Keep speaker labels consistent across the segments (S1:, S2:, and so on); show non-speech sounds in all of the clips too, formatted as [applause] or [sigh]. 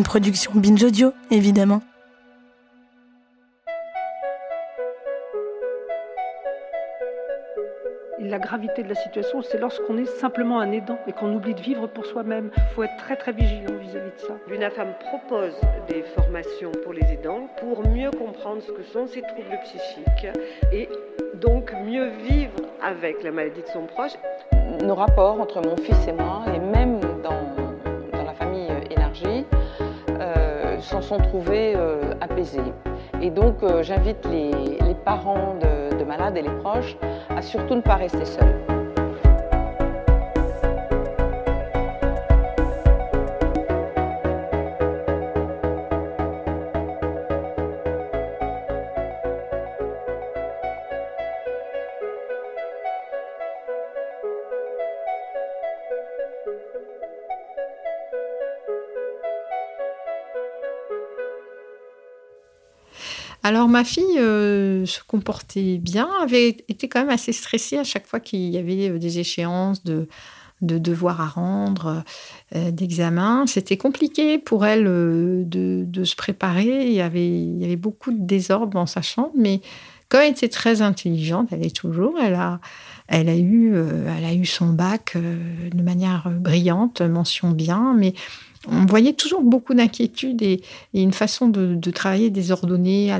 S1: Une production Binge Audio, évidemment.
S2: La gravité de la situation, c'est lorsqu'on est simplement un aidant et qu'on oublie de vivre pour soi-même. Il faut être très très vigilant vis-à-vis de ça.
S3: L'UNAFAM propose des formations pour les aidants pour mieux comprendre ce que sont ces troubles psychiques et donc mieux vivre avec la maladie de son proche.
S4: Nos rapports entre mon fils et moi, et même dans, s'en sont trouvés euh, apaisés. Et donc euh, j'invite les, parents de malades et les proches à surtout ne pas rester seuls.
S5: Alors ma fille euh, se comportait bien, avait été quand même assez stressée à chaque fois qu'il y avait euh, des échéances de, de devoirs à rendre, euh, d'examens. C'était compliqué pour elle euh, de, de se préparer. Il y, avait, il y avait beaucoup de désordre dans sa chambre, mais comme elle était très intelligente, elle est toujours, elle a, elle a, eu, elle a eu son bac de manière brillante, mention bien, mais on voyait toujours beaucoup d'inquiétude et, une façon de, travailler désordonnée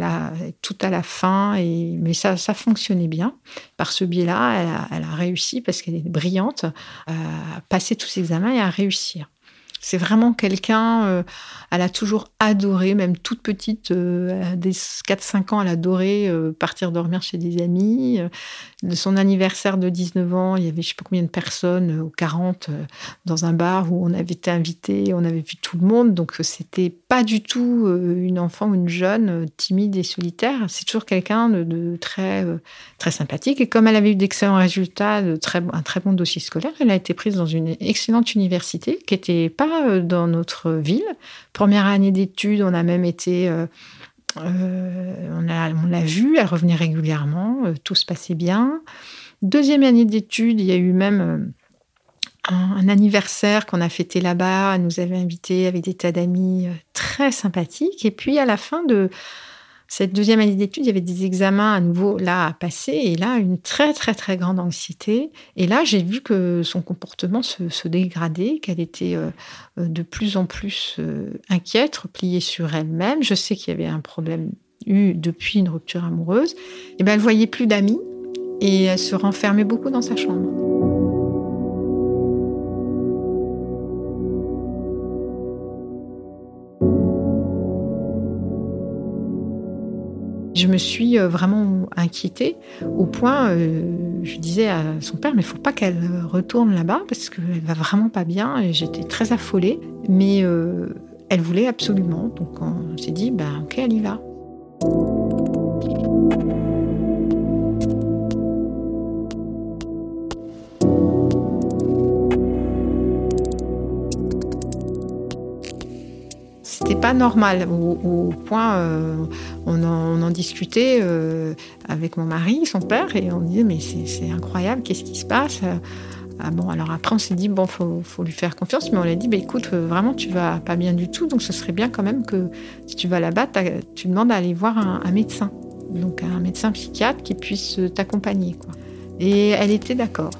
S5: tout à la fin. Mais ça, fonctionnait bien. Par ce biais-là, elle a réussi, parce qu'elle est brillante, à passer tous ses examens et à réussir. C'est vraiment quelqu'un, euh, elle a toujours adoré, même toute petite, euh, des 4-5 ans, elle adorait euh, partir dormir chez des amis. Euh, de son anniversaire de 19 ans, il y avait je sais pas combien de personnes, ou 40, euh, dans un bar où on avait été invité, on avait vu tout le monde. Donc c'était pas du tout une enfant ou une jeune timide et solitaire. C'est toujours quelqu'un de, de très, très sympathique. Et comme elle avait eu d'excellents résultats, de très, un très bon dossier scolaire, elle a été prise dans une excellente université qui n'était pas dans notre ville. Première année d'études, on a même été... euh, euh, on l'a on vue, elle revenait régulièrement, euh, tout se passait bien. Deuxième année d'études, il y a eu même euh, un, anniversaire qu'on a fêté là-bas. Elle nous avait invités avec des tas d'amis euh, très sympathiques. Et puis à la fin de cette deuxième année d'études, il y avait des examens à nouveau là à passer. Et là, une très très très grande anxiété. Et là, j'ai vu que son comportement se, dégradait, qu'elle était euh, euh, de plus en plus euh, inquiète, repliée sur elle-même. Je sais qu'il y avait un problème eu depuis une rupture amoureuse. Et ben, elle voyait plus d'amis et elle se renfermait beaucoup dans sa chambre. Me suis euh, vraiment inquiétée au point, euh, je disais à son père, mais il faut pas qu'elle retourne là-bas parce qu'elle va vraiment pas bien. Et j'étais très affolée, mais euh, elle voulait absolument. Donc on s'est dit, ben ok, elle y va. Normal au, point euh, on, en, on en discutait euh, avec mon mari, son père, et on disait mais c'est incroyable, qu'est-ce qui se passe ah bon, alors après, on s'est dit, bon, faut, faut lui faire confiance, mais on lui a dit, bah, écoute, euh, vraiment, tu vas pas bien du tout, donc ce serait bien quand même que si tu vas là-bas, tu demandes à aller voir un, un médecin, donc un médecin psychiatre qui puisse euh, t'accompagner. Et elle était d'accord.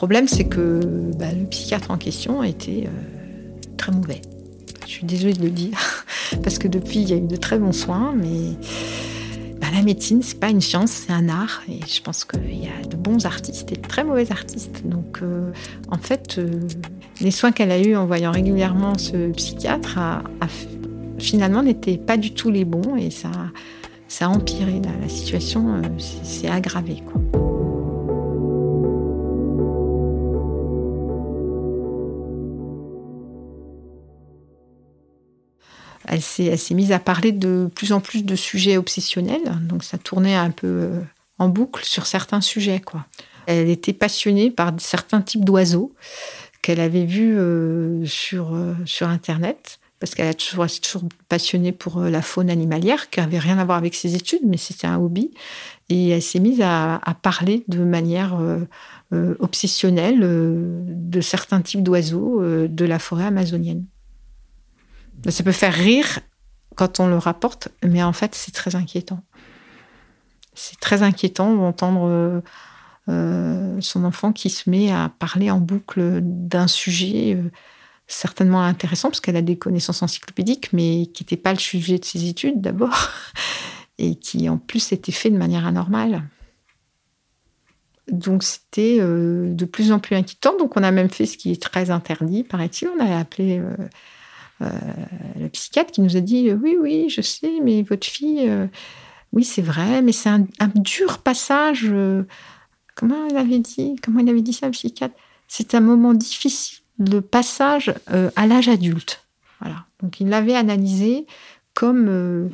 S5: Problème, c'est que bah, le psychiatre en question était euh, très mauvais. Je suis désolée de le dire, [laughs] parce que depuis, il y a eu de très bons soins, mais bah, la médecine, c'est pas une science, c'est un art. Et je pense qu'il y a de bons artistes et de très mauvais artistes. Donc, euh, en fait, euh, les soins qu'elle a eus en voyant régulièrement ce psychiatre a, a finalement n'étaient pas du tout les bons et ça, ça a empiré la, situation, c'est aggravé. Elle s'est, mise à parler de plus en plus de sujets obsessionnels, donc ça tournait un peu euh, en boucle sur certains sujets. Elle était passionnée par certains types d'oiseaux qu'elle avait vus euh, sur, sur Internet parce qu'elle a toujours, toujours passionnée pour euh, la faune animalière, qui n'avait rien à voir avec ses études, mais c'était un hobby. Et elle s'est mise à, parler de manière euh, euh, obsessionnelle de certains types d'oiseaux de la forêt amazonienne. Ça peut faire rire quand on le rapporte, mais en fait, c'est très inquiétant. C'est très inquiétant d'entendre son enfant qui se met à parler en boucle d'un sujet certainement intéressant parce qu'elle a des connaissances encyclopédiques, mais qui n'était pas le sujet de ses études d'abord, [laughs] et qui en plus était fait de manière anormale. Donc c'était euh, de plus en plus inquiétant. Donc on a même fait ce qui est très interdit, paraît-il. On a appelé euh, euh, le psychiatre qui nous a dit oui, oui, je sais, mais votre fille, oui, c'est vrai, mais c'est un, dur passage. comment elle avait dit Comment il avait dit ça, le psychiatre? C'est un moment difficile le passage euh, à l'âge adulte. Voilà. Donc il l'avait analysé comme euh,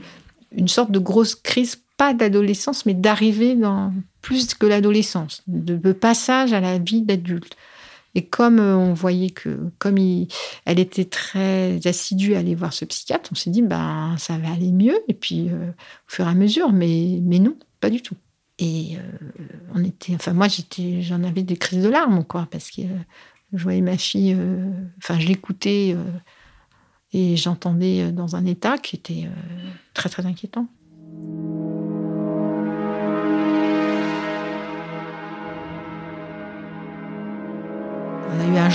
S5: une sorte de grosse crise, pas d'adolescence, mais d'arrivée dans plus que l'adolescence, de, passage à la vie d'adulte. Et comme euh, on voyait que, comme elle était très assidue à aller voir ce psychiatre, on s'est dit, ben, ça va aller mieux, et puis au fur et à mesure, mais, mais non, pas du tout. Et on était, enfin, moi, j'étais, j'en avais des crises de larmes, quoi, parce que je voyais ma fille, euh, enfin, je l'écoutais euh, et j'entendais euh, dans un état qui était très, très inquiétant.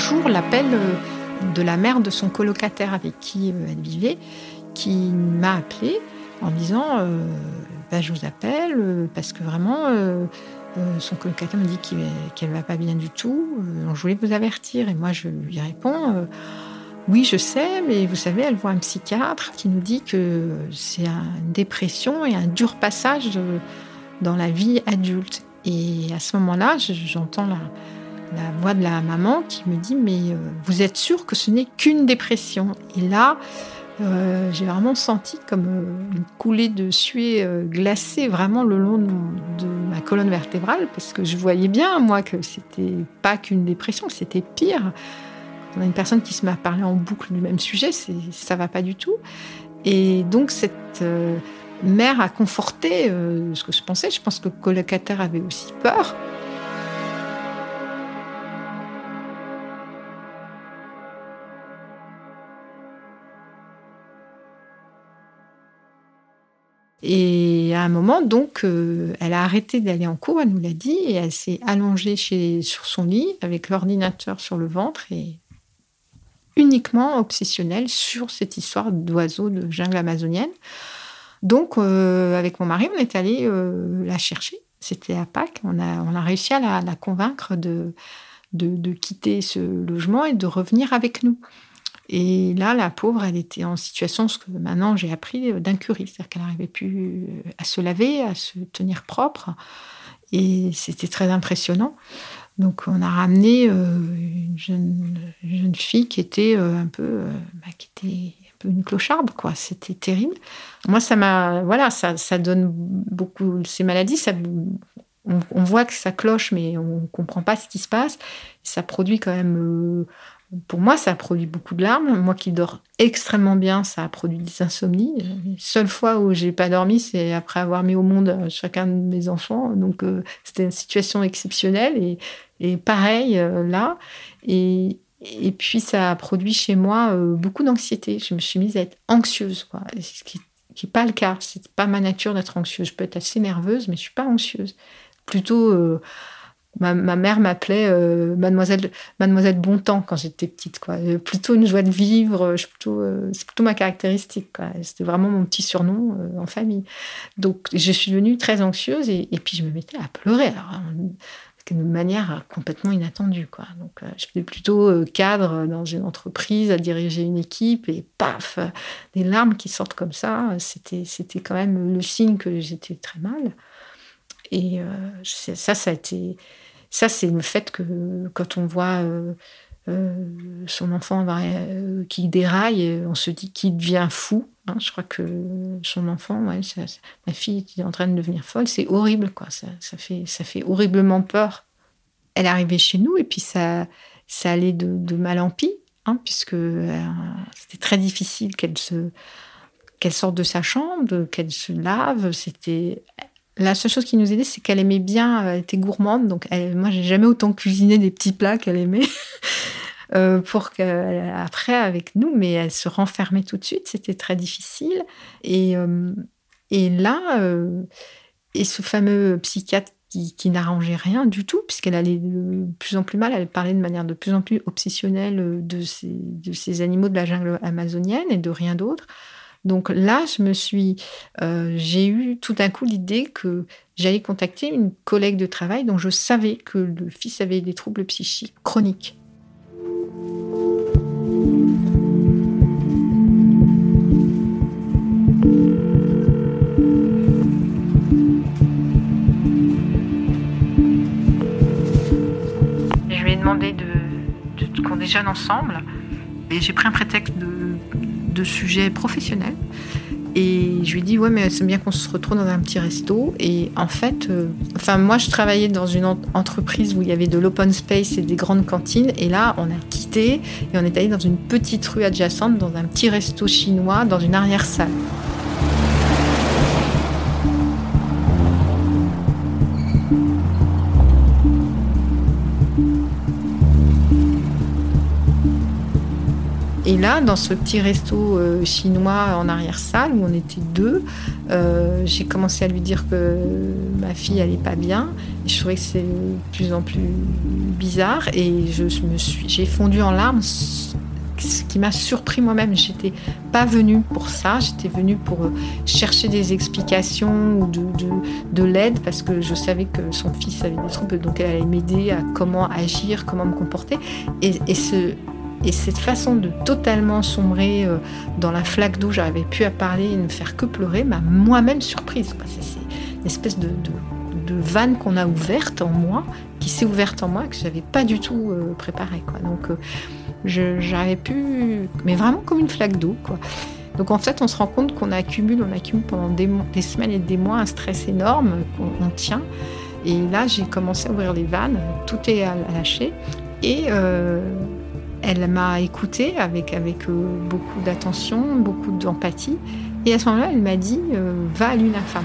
S5: Jour l'appel de la mère de son colocataire avec qui elle vivait, qui m'a appelé en disant bah, Je vous appelle parce que vraiment, euh, son colocataire me dit qu'elle ne va pas bien du tout. Euh, je voulais vous avertir. Et moi, je lui réponds euh, Oui, je sais, mais vous savez, elle voit un psychiatre qui nous dit que c'est une dépression et un dur passage dans la vie adulte. Et à ce moment-là, j'entends la, la, voix de la maman qui me dit Mais vous êtes sûr que ce n'est qu'une dépression? Et là, euh, j'ai vraiment senti comme euh, une coulée de suée euh, glacée vraiment le long de, ma colonne vertébrale parce que je voyais bien moi que c'était pas qu'une dépression, c'était pire. On a une personne qui se met à parler en boucle du même sujet, ça va pas du tout. Et donc cette mère a conforté ce que je pensais. Je pense que le colocataire avait aussi peur. Et à un moment, donc, euh, elle a arrêté d'aller en cours, elle nous l'a dit, et elle s'est allongée sur son lit avec l'ordinateur sur le ventre et uniquement obsessionnelle sur cette histoire d'oiseaux de jungle amazonienne. Donc, euh, avec mon mari, on est allé euh, la chercher. C'était à Pâques. On a, réussi à la, convaincre de quitter ce logement et de revenir avec nous. Et là, la pauvre, elle était en situation, ce que maintenant j'ai appris, euh, d'incurie. C'est-à-dire qu'elle n'arrivait plus euh, à se laver, à se tenir propre. Et c'était très impressionnant. Donc, on a ramené euh, une, jeune, fille qui était un peu, bah, qui était une clocharde, quoi. C'était terrible. Moi, ça m'a, voilà, ça, donne beaucoup ces maladies. On, on, voit que ça cloche, mais on comprend pas ce qui se passe. Ça produit quand même pour moi, ça a produit beaucoup de larmes. Moi qui dors extrêmement bien, ça a produit des insomnies. La seule fois où j'ai pas dormi, c'est après avoir mis au monde euh, chacun de mes enfants. Donc, euh, c'était une situation exceptionnelle. Et, pareil, euh, là. Et, puis, ça a produit chez moi beaucoup d'anxiété. Je me suis mise à être anxieuse, quoi. Ce qui n'est pas le cas. C'est pas ma nature d'être anxieuse. Je peux être assez nerveuse, mais je suis pas anxieuse. Plutôt Ma, mère m'appelait euh, Mademoiselle, Bontemps quand j'étais petite. Quoi. Euh, plutôt une joie de vivre, plutôt, euh, c'est plutôt ma caractéristique. C'était vraiment mon petit surnom en famille. Donc je suis devenue très anxieuse et, puis je me mettais à pleurer. Alors, de manière complètement inattendue. Quoi. Donc, euh, j'étais plutôt euh, cadre dans une entreprise, à diriger une équipe, et paf, des larmes qui sortent comme ça. C'était, c'était quand même le signe que j'étais très mal. Et ça, ça a été. Ça, c'est le fait que quand on voit son enfant qui déraille, on se dit qu'il devient fou. Hein, je crois que son enfant, ma fille est en train de devenir folle. C'est horrible, quoi. Ça, fait, ça fait horriblement peur. Elle est arrivée chez nous et puis ça, ça allait de, mal en pis, hein, puisque euh, c'était très difficile qu'elle se, qu'elle sorte de sa chambre, qu'elle se lave. C'était la seule chose qui nous aidait, c'est qu'elle aimait bien, elle était gourmande. Donc, elle, moi, j'ai jamais autant cuisiné des petits plats qu'elle aimait. [laughs] Euh, pour qu'après, avec nous, mais elle se renfermait tout de suite, c'était très difficile. Et, euh, là, euh, et ce fameux psychiatre qui, n'arrangeait rien du tout, puisqu'elle allait de plus en plus mal, elle parlait de manière de plus en plus obsessionnelle de ces animaux de la jungle amazonienne et de rien d'autre. Donc là, je me suis, j'ai eu tout d'un coup l'idée que j'allais contacter une collègue de travail dont je savais que le fils avait des troubles psychiques chroniques. Je lui ai demandé de, qu'on déjeune ensemble et j'ai pris un prétexte de, de sujet professionnel et je lui ai dit, ouais, mais c'est bien qu'on se retrouve dans un petit resto. Et en fait, euh, enfin, moi, je travaillais dans une entreprise où il y avait de l'open space et des grandes cantines. Et là, on a quitté et on est allé dans une petite rue adjacente, dans un petit resto chinois, dans une arrière-salle. Et là, dans ce petit resto euh, chinois en arrière-salle où on était deux, euh, j'ai commencé à lui dire que ma fille allait pas bien. je trouvais que c'est de plus en plus bizarre et je me suis, j'ai fondu en larmes. Ce qui m'a surpris moi-même, j'étais pas venue pour ça, j'étais venue pour euh, chercher des explications ou de, de, l'aide parce que je savais que son fils avait des troubles, donc elle allait m'aider à comment agir, comment me comporter. Et ce, et cette façon de totalement sombrer euh, dans la flaque d'eau, j'arrivais plus à parler et ne faire que pleurer, m'a moi-même surprise. C'est une espèce de, vanne qu'on a ouverte en moi, qui s'est ouverte en moi, que je n'avais pas du tout euh, préparée. Donc euh, j'avais pu, mais vraiment comme une flaque d'eau. Donc en fait, on se rend compte qu'on accumule, on accumule pendant des, semaines et des mois un stress énorme qu'on tient. Et là, j'ai commencé à ouvrir les vannes, tout est à, lâcher. Et elle m'a écoutée avec, euh, beaucoup d'attention, beaucoup d'empathie. Et à ce moment-là, elle m'a dit euh, Va à l'UNAFAM.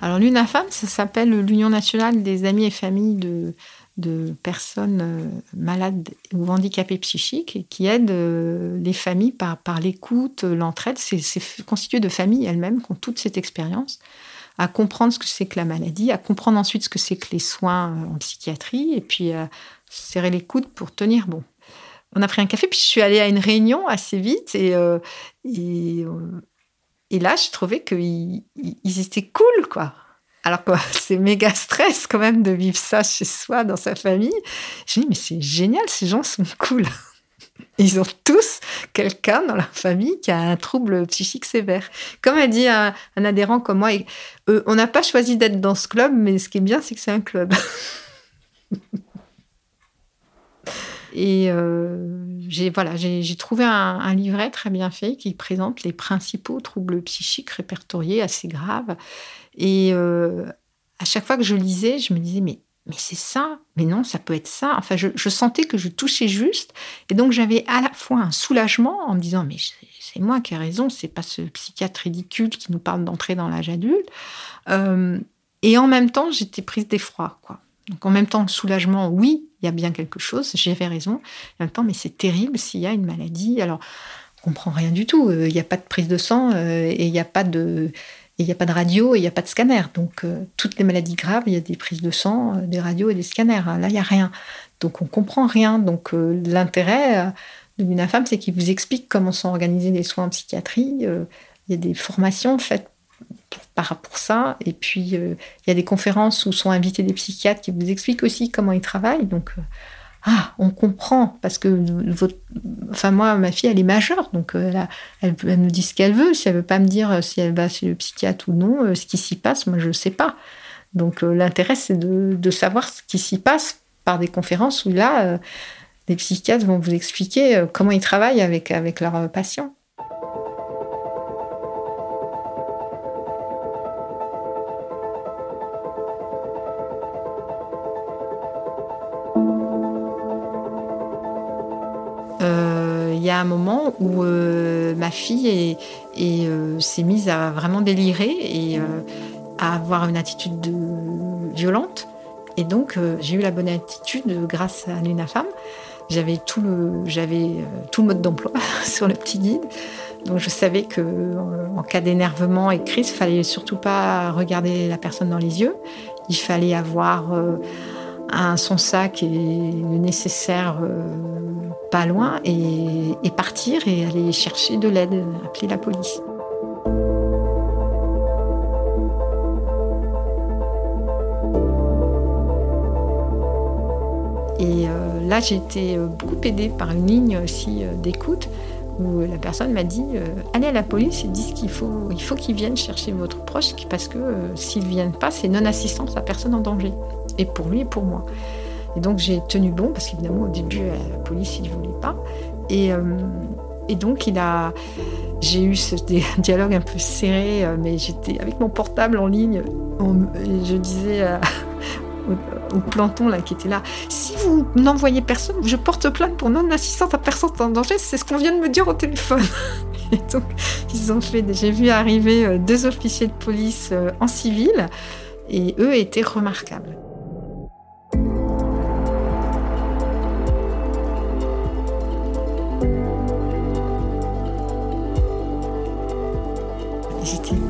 S5: Alors l'UNAFAM, ça s'appelle l'Union nationale des amis et familles de, de personnes euh, malades ou handicapées psychiques qui aident euh, les familles par, l'écoute, l'entraide. C'est constitué de familles elles-mêmes qui ont toute cette expérience à comprendre ce que c'est que la maladie, à comprendre ensuite ce que c'est que les soins euh, en psychiatrie et puis à serrer les coudes pour tenir bon. On a pris un café, puis je suis allée à une réunion assez vite et, et, et là, je trouvais qu'ils ils étaient cool, quoi. Alors que [laughs] c'est méga stress quand même de vivre ça chez soi, dans sa famille. Je dis, mais c'est génial, ces gens sont [laughs] cool. Ils ont tous quelqu'un dans leur famille qui a un trouble psychique sévère. Comme a dit un, adhérent comme moi, euh, on n'a pas choisi d'être dans ce club, mais ce qui est bien, c'est que c'est un club. [laughs] Et euh, j'ai voilà, j'ai trouvé un, livret très bien fait qui présente les principaux troubles psychiques répertoriés assez graves et euh, à chaque fois que je lisais, je me disais, mais, mais c'est ça, mais non, ça peut être ça. Enfin, je, sentais que je touchais juste. Et donc, j'avais à la fois un soulagement en me disant, mais c'est moi qui ai raison, c'est pas ce psychiatre ridicule qui nous parle d'entrer dans l'âge adulte. Euh, et en même temps, j'étais prise d'effroi, quoi. Donc en même temps, soulagement, oui, il y a bien quelque chose, j'avais raison. En même temps, mais c'est terrible s'il y a une maladie. Alors, on comprend rien du tout. Euh, il n'y a pas de prise de sang et il n'y a pas de, il n'y a pas de radio et il n'y a pas de scanner. Donc, toutes les maladies graves, il y a des prises de sang, des radios et des scanners. Là, il n'y a rien. Donc, on comprend rien. Donc, l'intérêt de l'UNAFAM, c'est qu'il vous explique comment sont organisés les soins en psychiatrie. il y a des formations faites pour, pour ça. Et puis, il y a des conférences où sont invités des psychiatres qui vous expliquent aussi comment ils travaillent. Donc, ah, on comprend, parce que votre... enfin moi, ma fille, elle est majeure, donc euh, elle, nous dit ce qu'elle veut. Si elle veut pas me dire euh, si elle va chez le psychiatre ou non, euh, ce qui s'y passe, moi je ne sais pas. Donc l'intérêt, c'est de, savoir ce qui s'y passe par des conférences où là, les psychiatres vont vous expliquer comment ils travaillent avec, avec leurs patients. Un moment où euh, ma fille euh, s'est mise à vraiment délirer et euh, à avoir une attitude violente. Et donc, j'ai eu la bonne attitude grâce à l'UNAFAM. J'avais tout le, j'avais tout mode d'emploi [laughs] sur le petit guide. Donc, je savais que en cas d'énervement et de crise, il fallait surtout pas regarder la personne dans les yeux. Il fallait avoir un, son sac et le nécessaire pas loin et, partir et aller chercher de l'aide, appeler la police. Et euh, là, j'ai été euh, beaucoup aidée par une ligne aussi euh, d'écoute où la personne m'a dit allez à la police et dis qu'il faut, il faut qu'ils viennent chercher votre proche parce que s'ils ne viennent pas, c'est non-assistance à personne en danger. Et pour lui et pour moi. Et donc j'ai tenu bon, parce qu'évidemment au début la police il ne voulait pas. Et, euh, et donc il a, j'ai eu ce [laughs] dialogue un peu serré, euh, mais j'étais avec mon portable en ligne. je disais au, planton là qui était là, si vous n'envoyez personne, je porte plainte pour non-assistance à personne en danger. C'est ce qu'on vient de me dire au téléphone. [laughs] Et donc ils ont fait. J'ai vu arriver euh, deux officiers de police en civil et eux étaient remarquables.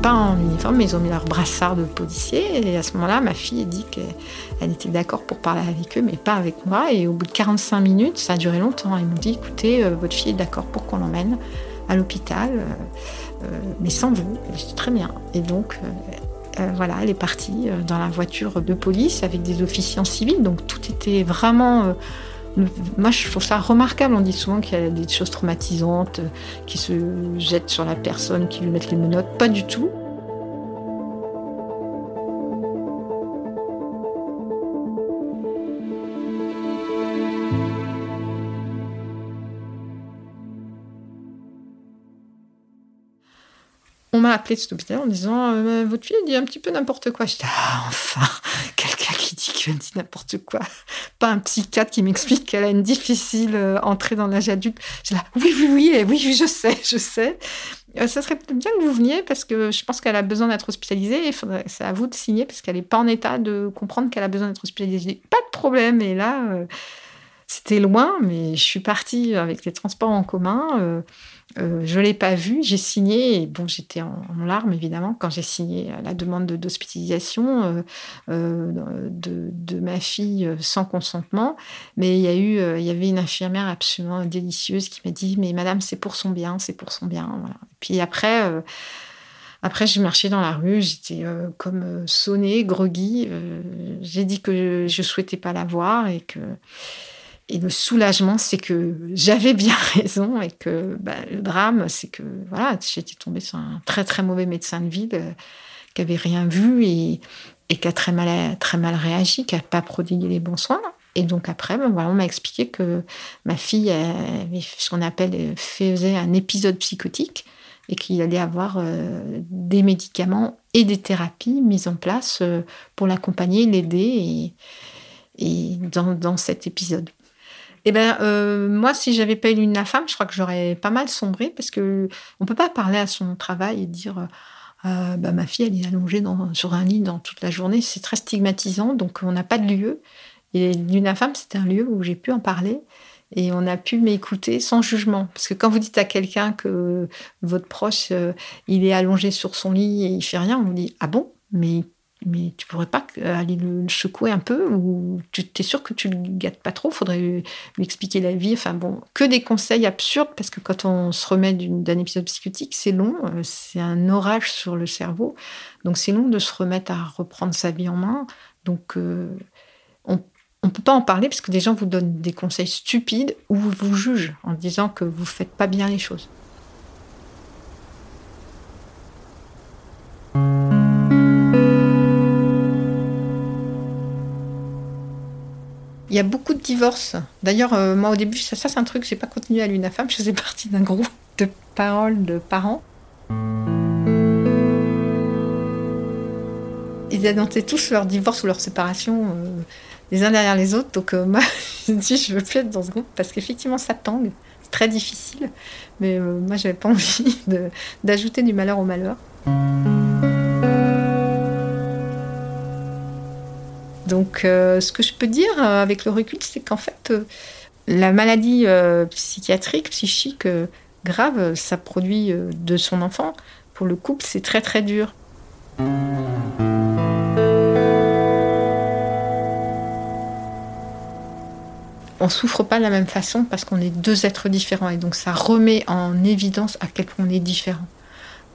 S5: Pas en uniforme, mais ils ont mis leur brassard de policier. Et à ce moment-là, ma fille dit qu'elle était d'accord pour parler avec eux, mais pas avec moi. Et au bout de 45 minutes, ça a duré longtemps. Ils m'ont dit écoutez, euh, votre fille est d'accord pour qu'on l'emmène à l'hôpital, euh, euh, mais sans vous. Je très bien. Et donc, voilà, elle est partie dans la voiture de police avec des officiers en civil. Donc tout était vraiment moi, je trouve ça remarquable. On dit souvent qu'il y a des choses traumatisantes euh, qui se jettent sur la personne, qui lui mettent les menottes. Pas du tout. on m'a appelé de cet hôpital en disant euh, Votre fille dit un petit peu n'importe quoi. J'étais Ah, enfin, [laughs] quelqu'un qui dit qu'elle dit n'importe quoi. Pas un psychiatre qui m'explique qu'elle a une difficile euh, entrée dans l'âge adulte. J'ai là Oui, oui, oui, oui, oui, je sais, je sais. Euh, ça serait peut-être bien que vous veniez parce que je pense qu'elle a besoin d'être hospitalisée. c'est à vous de signer parce qu'elle n'est pas en état de comprendre qu'elle a besoin d'être hospitalisée. Pas de problème. Et là, c'était loin, mais je suis partie avec les transports en commun. Euh, je ne l'ai pas vu, j'ai signé, et bon, j'étais en, larmes évidemment quand j'ai signé la demande d'hospitalisation euh, euh, de, ma fille sans consentement. Mais il y, eu, y avait une infirmière absolument délicieuse qui m'a dit Mais madame, c'est pour son bien, c'est pour son bien. Puis après. Après, j'ai marché dans la rue, j'étais comme sonnée, groggy. j'ai dit que je souhaitais pas la voir et que et le soulagement, c'est que j'avais bien [laughs] raison et que bah, le drame, c'est que voilà, j'étais tombée sur un très très mauvais médecin de ville euh, qui avait rien vu et, qui a très mal, très mal réagi, qui n'a pas prodigué les bons soins. Et donc après, ben, voilà, on m'a expliqué que ma fille ce qu'on appelle faisait un épisode psychotique et qu'il allait avoir euh, des médicaments et des thérapies mises en place euh, pour l'accompagner, l'aider et, et dans, dans cet épisode. Eh ben, euh, moi, si j'avais pas eu une femme, je crois que j'aurais pas mal sombré parce que on peut pas parler à son travail et dire euh, bah, ma fille, elle est allongée sur un lit dans toute la journée. C'est très stigmatisant, donc on n'a pas de lieu. Et l'UNAFAM, c'était un lieu où j'ai pu en parler. et on a pu m'écouter sans jugement. Parce que quand vous dites à quelqu'un que votre proche, euh, il est allongé sur son lit et il fait rien, on vous dit ah bon, mais mais tu pourrais pas aller le secouer un peu ou tu es sûr que tu le gâtes pas trop? Faudrait lui expliquer la vie. Enfin bon que des conseils absurdes parce que quand on se remet d'un épisode psychotique c'est long euh, c'est un orage sur le cerveau. Donc c'est long de se remettre à reprendre sa vie en main. Donc euh, on ne peut pas en parler parce que des gens vous donnent des conseils stupides ou vous jugent en disant que vous faites pas bien les choses. Il y a beaucoup de divorces. D'ailleurs, euh, moi au début, ça, c'est un truc, j'ai pas continué à l'UNAFAM, [laughs] je faisais partie d'un groupe de paroles de parents. Ils annonçaient tous leur divorce ou leur séparation. Euh, les uns derrière les autres. Donc euh, [laughs] moi, je me dis, je veux plus être dans ce groupe parce qu'effectivement, ça tangue. C'est très difficile. Mais moi, j'avais pas [laughs] envie d'ajouter du malheur au malheur. Donc, euh, ce que je peux dire avec le recul, c'est qu'en fait, la maladie psychiatrique, psychique grave, ça produit de son enfant. Pour le couple, c'est très très dur. on souffre pas de la même façon parce qu'on est deux êtres différents et donc ça remet en évidence à quel point on est différent.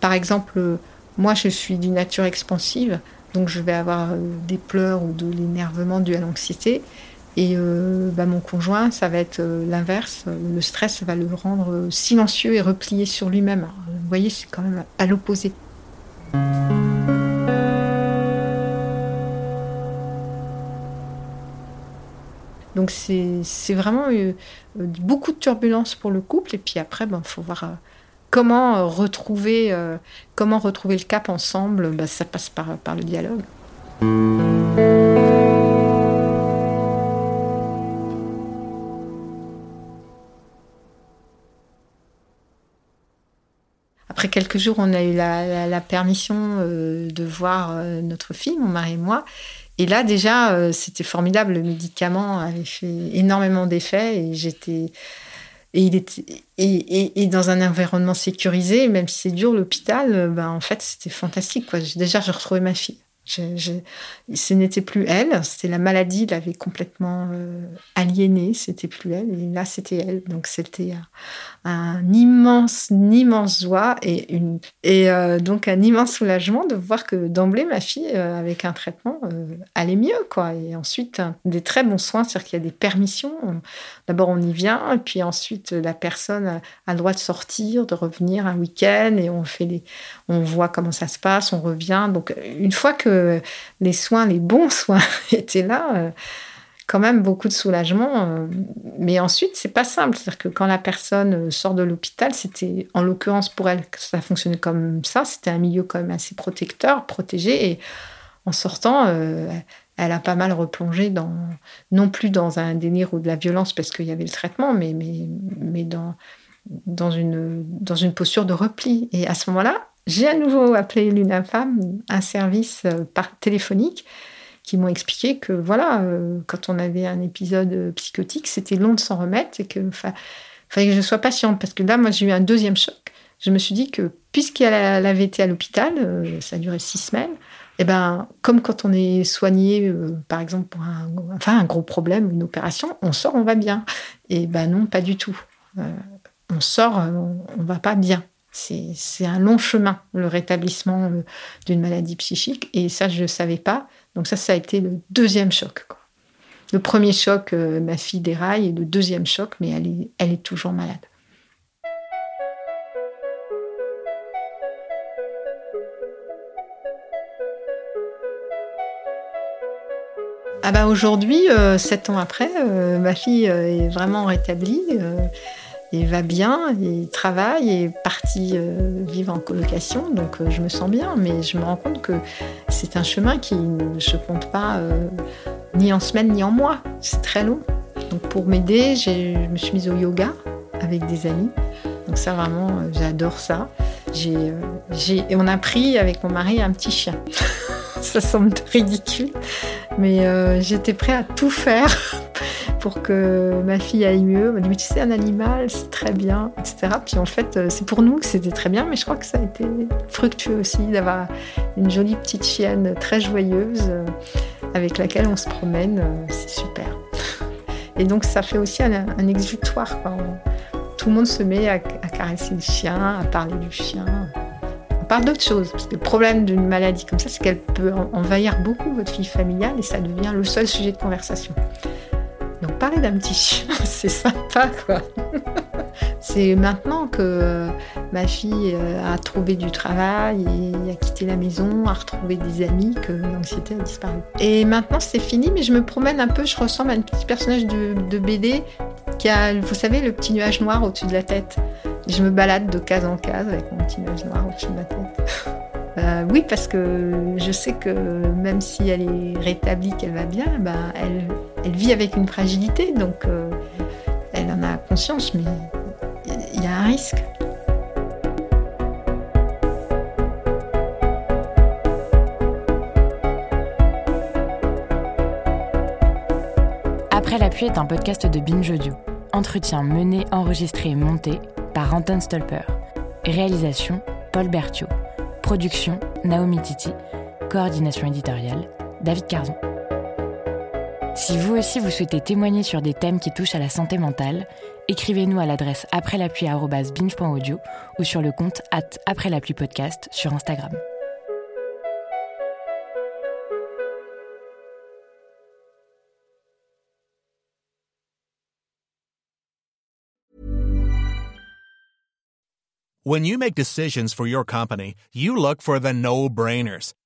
S5: Par exemple, moi je suis d'une nature expansive, donc je vais avoir euh, des pleurs ou de l'énervement dû à l'anxiété. Et euh, bah, mon conjoint, ça va être euh, l'inverse. Le stress va le rendre silencieux et replié sur lui-même. Vous voyez, c'est quand même à l'opposé. Donc c'est vraiment beaucoup de turbulences pour le couple. Et puis après, il ben, faut voir euh, comment, euh, retrouver, comment retrouver le cap ensemble. Ben, ça passe par, le dialogue. Après quelques jours, on a eu la, permission de voir notre fille, mon mari et moi. Et là, déjà, euh, c'était formidable. Le médicament avait fait énormément d'effets et j'étais. Et, il était, et, et, dans un environnement sécurisé, même si c'est dur, l'hôpital, euh, ben, en fait, c'était fantastique. Quoi. Déjà, j'ai retrouvé ma fille. Ce n'était plus elle, c'était la maladie l'avait complètement euh, aliénée, c'était plus elle, et là c'était elle. Donc c'était un immense, immense joie et, une, euh, donc un immense soulagement de voir que d'emblée, ma fille, euh, avec un traitement, euh, allait mieux. Quoi. Et ensuite, des très bons soins, c'est-à-dire qu'il y a des permissions. D'abord, on y vient, et puis ensuite, la personne a, le droit de sortir, de revenir un week-end, et on, fait les, on voit comment ça se passe, on revient. Donc, une fois que les soins, les bons [laughs] soins étaient là, quand même beaucoup de soulagement. Euh, mais ensuite, c'est pas simple. C'est-à-dire que quand la personne euh, sort de l'hôpital, c'était, en l'occurrence pour elle, ça fonctionnait comme ça. C'était un milieu quand même assez protecteur, protégé. Et en sortant, euh, elle a pas mal replongé dans, non plus dans un délire ou de la violence parce qu'il y avait le traitement, mais, dans une posture de repli. Et à ce moment-là, j'ai à nouveau appelé l'UNAFAM, un service par téléphonique qui m'ont expliqué que voilà, euh, quand on avait un épisode euh, psychotique, c'était long de s'en remettre et que fallait que je sois patiente parce que là, moi, j'ai eu un deuxième choc. Je me suis dit que puisqu'elle avait été à l'hôpital, euh, ça a duré six semaines, et eh ben, comme quand on est soigné, par exemple, pour un gros problème, une opération, on sort, on va bien. Et ben non, pas du tout. on sort, on, on va pas bien. C'est un long chemin, le rétablissement d'une maladie psychique. Et ça, je ne savais pas. Donc ça, ça a été le deuxième choc. Le premier choc, euh, ma fille déraille, et le deuxième choc, mais elle est, toujours malade. Ah bah aujourd'hui, euh, sept ans après, euh, ma fille est vraiment rétablie et va bien, et travaille, et est parti euh, vivre en colocation, donc euh, je me sens bien, mais je me rends compte que c'est un chemin qui ne se compte pas euh, ni en semaine ni en mois, c'est très long. Donc pour m'aider, je me suis mise au yoga avec des amis, donc ça vraiment, j'adore ça. J'ai, et on a pris avec mon mari un petit chien. [laughs] ça semble ridicule, mais j'étais prêt à tout faire pour que ma fille aille mieux. Elle m'a dit, mais tu sais, un animal, c'est très bien, etc. Puis en fait, euh, c'est pour nous que c'était très bien, mais je crois que ça a été fructueux aussi d'avoir une jolie petite chienne très joyeuse euh, avec laquelle on se promène. Euh, c'est super. Et donc, ça fait aussi un, exutoire. Tout le monde se met à, caresser le chien, à parler du chien. On parle d'autre chose. Parce le problème d'une maladie comme ça, c'est qu'elle peut envahir beaucoup votre vie familiale et ça devient le seul sujet de conversation. Parler d'un petit chien, [laughs] c'est sympa quoi. [laughs] c'est maintenant que ma fille euh, a trouvé du travail a quitté la maison, a retrouvé des amis que l'anxiété a disparu. Et maintenant c'est fini, mais je me promène un peu, je ressemble à un petit personnage de, BD qui a, vous savez, le petit nuage noir au-dessus de la tête. Je me balade de case en case avec mon petit nuage noir au-dessus de ma tête. [laughs] Euh, oui, parce que je sais que même si elle est rétablie, qu'elle va bien, ben, elle, elle, vit avec une fragilité, donc euh, elle en a conscience, mais il y a un risque.
S6: Après la pluie est un podcast de Binge Audio. Entretien mené, enregistré et monté par Anton Stolper. Réalisation Paul Berthiaud. Production Naomi Titi. Coordination éditoriale David Carzon. Si vous aussi vous souhaitez témoigner sur des thèmes qui touchent à la santé mentale, écrivez-nous à l'adresse après binge.audio ou sur le compte at après la podcast sur Instagram.
S7: When you make decisions for your company, you look for the no-brainers.